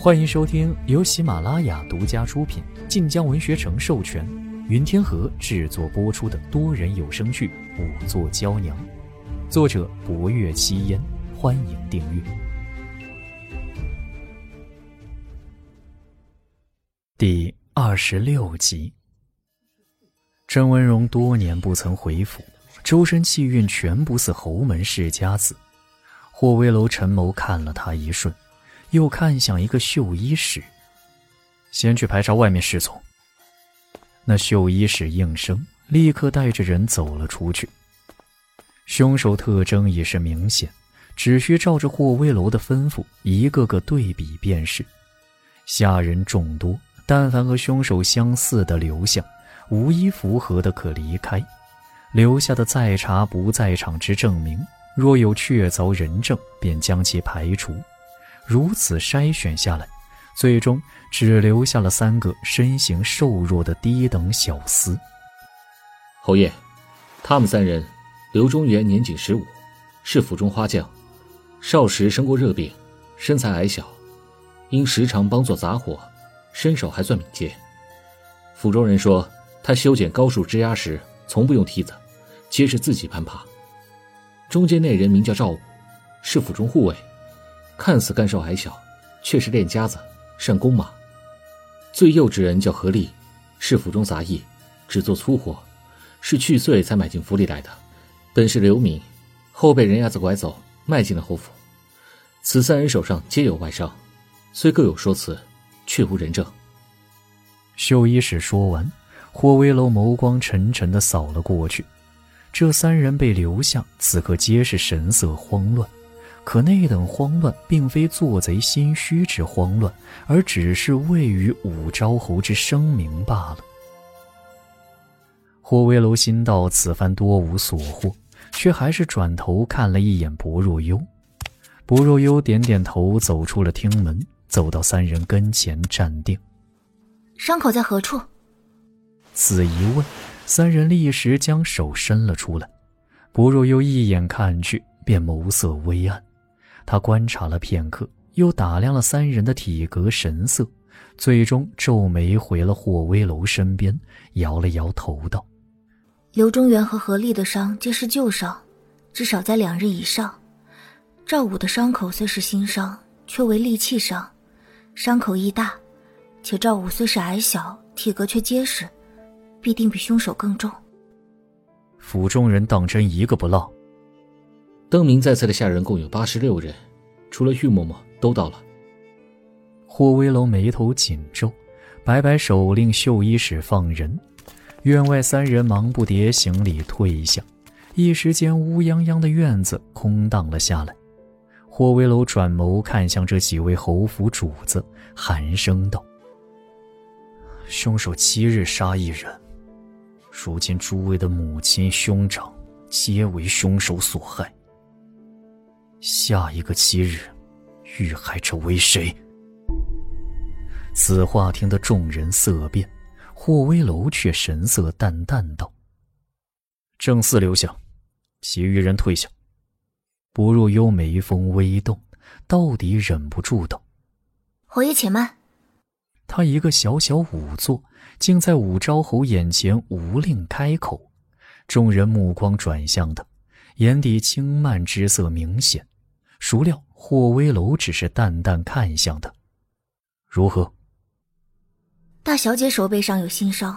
欢迎收听由喜马拉雅独家出品、晋江文学城授权、云天河制作播出的多人有声剧《五座娇娘》，作者：博月七烟。欢迎订阅。第二十六集，郑文荣多年不曾回府，周身气运全不似侯门世家子。霍威楼陈谋看了他一瞬。又看向一个绣衣使，先去排查外面侍从。那绣衣使应声，立刻带着人走了出去。凶手特征已是明显，只需照着霍威楼的吩咐，一个个对比便是。下人众多，但凡和凶手相似的留下，无一符合的可离开。留下的在查不在场之证明，若有确凿人证，便将其排除。如此筛选下来，最终只留下了三个身形瘦弱的低等小厮。侯爷，他们三人，刘中原年仅十五，是府中花匠，少时生过热病，身材矮小，因时常帮做杂活，身手还算敏捷。府中人说，他修剪高树枝丫时，从不用梯子，皆是自己攀爬。中间那人名叫赵武，是府中护卫。看似干瘦矮小，却是练家子，善弓马。最幼之人叫何力，是府中杂役，只做粗活，是去岁才买进府里来的。本是流民，后被人牙子拐走，卖进了侯府。此三人手上皆有外伤，虽各有说辞，却无人证。绣衣使说完，霍威楼眸光沉沉的扫了过去。这三人被留下，此刻皆是神色慌乱。可那等慌乱，并非做贼心虚之慌乱，而只是位于武昭侯之声明罢了。霍威楼心道此番多无所获，却还是转头看了一眼薄若幽。薄若幽点点头，走出了厅门，走到三人跟前站定。伤口在何处？此一问，三人立时将手伸了出来。薄若幽一眼看去，便眸色微暗。他观察了片刻，又打量了三人的体格神色，最终皱眉回了霍威楼身边，摇了摇头道：“刘中原和何丽的伤皆是旧伤，至少在两日以上。赵武的伤口虽是新伤，却为利器伤，伤口亦大，且赵武虽是矮小，体格却结实，必定比凶手更重。”府中人当真一个不落。登明在册的下人共有八十六人，除了玉嬷嬷都到了。霍威楼眉头紧皱，摆摆手令绣衣使放人。院外三人忙不迭行礼退下，一时间乌泱泱的院子空荡了下来。霍威楼转眸看向这几位侯府主子，寒声道：“凶手七日杀一人，如今诸位的母亲、兄长皆为凶手所害。”下一个七日，遇害者为谁？此话听得众人色变，霍威楼却神色淡淡道：“正四留下，其余人退下。”不若幽眉峰微动，到底忍不住道：“侯爷且慢。”他一个小小仵作，竟在武昭侯眼前无令开口。众人目光转向他。眼底轻慢之色明显，孰料霍威楼只是淡淡看向他，如何？大小姐手背上有新伤，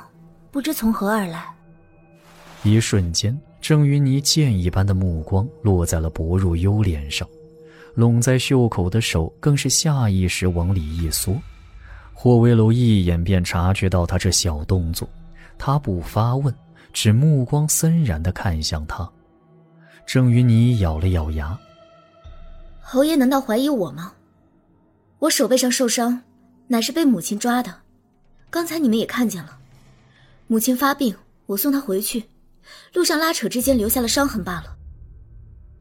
不知从何而来。一瞬间，郑云妮剑一般的目光落在了薄若幽脸上，拢在袖口的手更是下意识往里一缩。霍威楼一眼便察觉到他这小动作，他不发问，只目光森然的看向他。郑云霓咬了咬牙：“侯爷难道怀疑我吗？我手背上受伤，乃是被母亲抓的。刚才你们也看见了，母亲发病，我送她回去，路上拉扯之间留下了伤痕罢了。”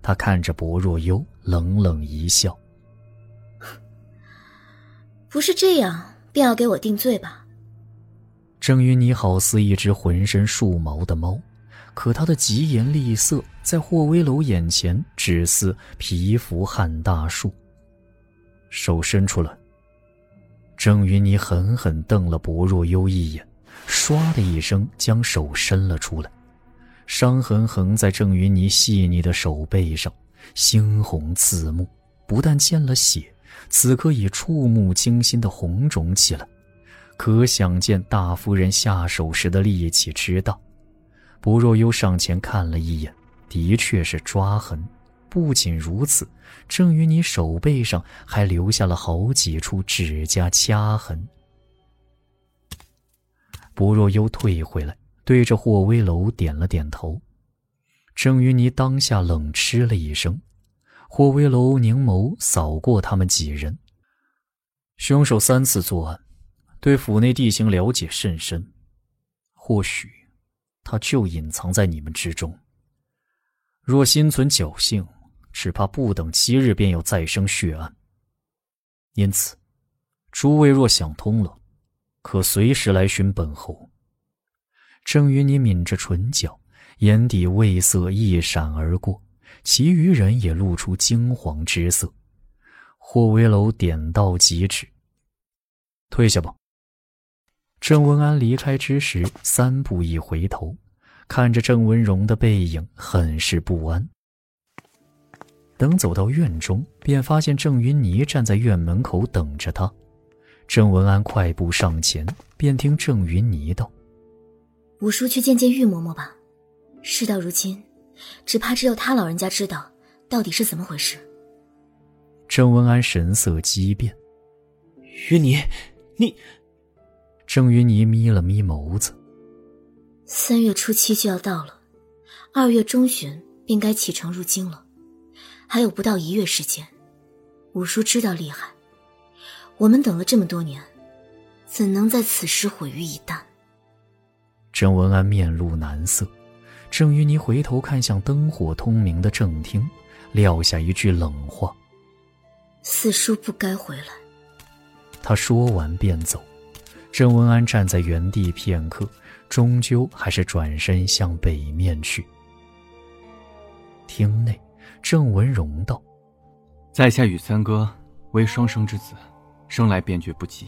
他看着薄若幽，冷冷一笑：“不是这样，便要给我定罪吧？”郑云霓好似一只浑身竖毛的猫。可他的疾言厉色，在霍威楼眼前只似蚍蜉撼大树。手伸出来。郑云霓狠狠瞪了薄若幽一眼，唰的一声将手伸了出来，伤痕横在郑云霓细腻的手背上，猩红刺目，不但见了血，此刻已触目惊心的红肿起来，可想见大夫人下手时的力气之大。薄若幽上前看了一眼，的确是抓痕。不仅如此，郑于你手背上还留下了好几处指甲掐痕。薄若幽退回来，对着霍威楼点了点头。郑于你当下冷嗤了一声。霍威楼凝眸扫过他们几人，凶手三次作案，对府内地形了解甚深，或许他就隐藏在你们之中。若心存侥幸。只怕不等七日便有再生血案。因此，诸位若想通了，可随时来寻本侯。郑云你抿着唇角，眼底畏色一闪而过，其余人也露出惊惶之色。霍威楼点到即止，退下吧。郑文安离开之时，三步一回头，看着郑文荣的背影，很是不安。等走到院中，便发现郑云霓站在院门口等着他。郑文安快步上前，便听郑云霓道：“五叔去见见玉嬷嬷吧。事到如今，只怕只有他老人家知道到底是怎么回事。”郑文安神色激变：“云霓，你……”郑云霓眯了眯眸子：“三月初七就要到了，二月中旬便该启程入京了。”还有不到一月时间，五叔知道厉害，我们等了这么多年，怎能在此时毁于一旦？郑文安面露难色，郑云霓回头看向灯火通明的正厅，撂下一句冷话：“四叔不该回来。”他说完便走。郑文安站在原地片刻，终究还是转身向北面去。厅内。郑文荣道：“在下与三哥为双生之子，生来便觉不吉。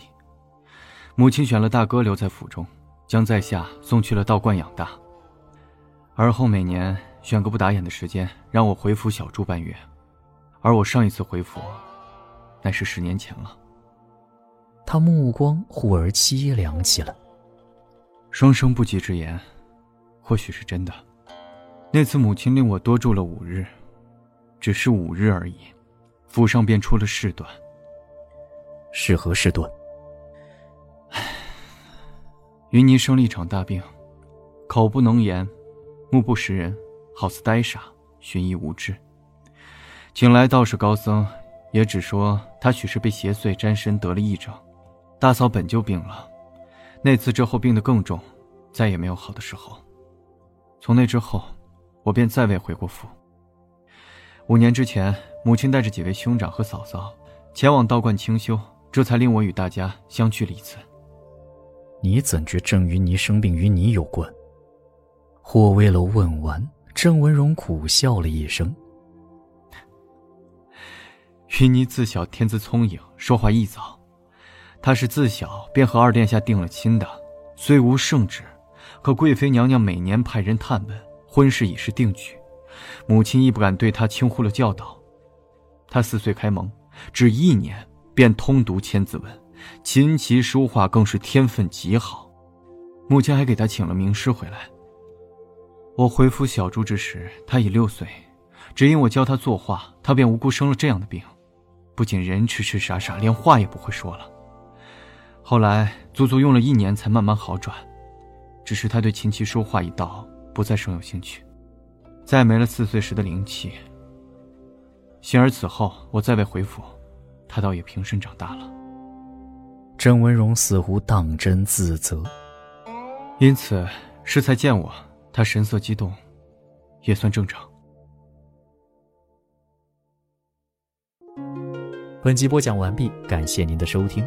母亲选了大哥留在府中，将在下送去了道观养大。而后每年选个不打眼的时间，让我回府小住半月。而我上一次回府，乃是十年前了。”他目光忽而凄凉起来。双生不及之言，或许是真的。那次母亲令我多住了五日。只是五日而已，府上便出了事端。是何事端？唉，云霓生了一场大病，口不能言，目不识人，好似呆傻，寻医无治。请来道士高僧，也只说他许是被邪祟沾身得了癔症。大嫂本就病了，那次之后病得更重，再也没有好的时候。从那之后，我便再未回过府。五年之前，母亲带着几位兄长和嫂嫂前往道观清修，这才令我与大家相聚了一次。你怎觉郑云霓生病与你有关？霍威楼问完，郑文荣苦笑了一声：“云霓自小天资聪颖，说话易早。她是自小便和二殿下定了亲的，虽无圣旨，可贵妃娘娘每年派人探问，婚事已是定局。”母亲亦不敢对他轻忽了教导。他四岁开蒙，只一年便通读千字文，琴棋书画更是天分极好。母亲还给他请了名师回来。我回府小住之时，他已六岁，只因我教他作画，他便无故生了这样的病，不仅人痴痴傻傻，连话也不会说了。后来足足用了一年才慢慢好转，只是他对琴棋书画一道不再生有兴趣。再没了四岁时的灵气。幸而此后我再未回府，他倒也平顺长大了。郑文荣似乎当真自责，因此适才见我，他神色激动，也算正常。本集播讲完毕，感谢您的收听，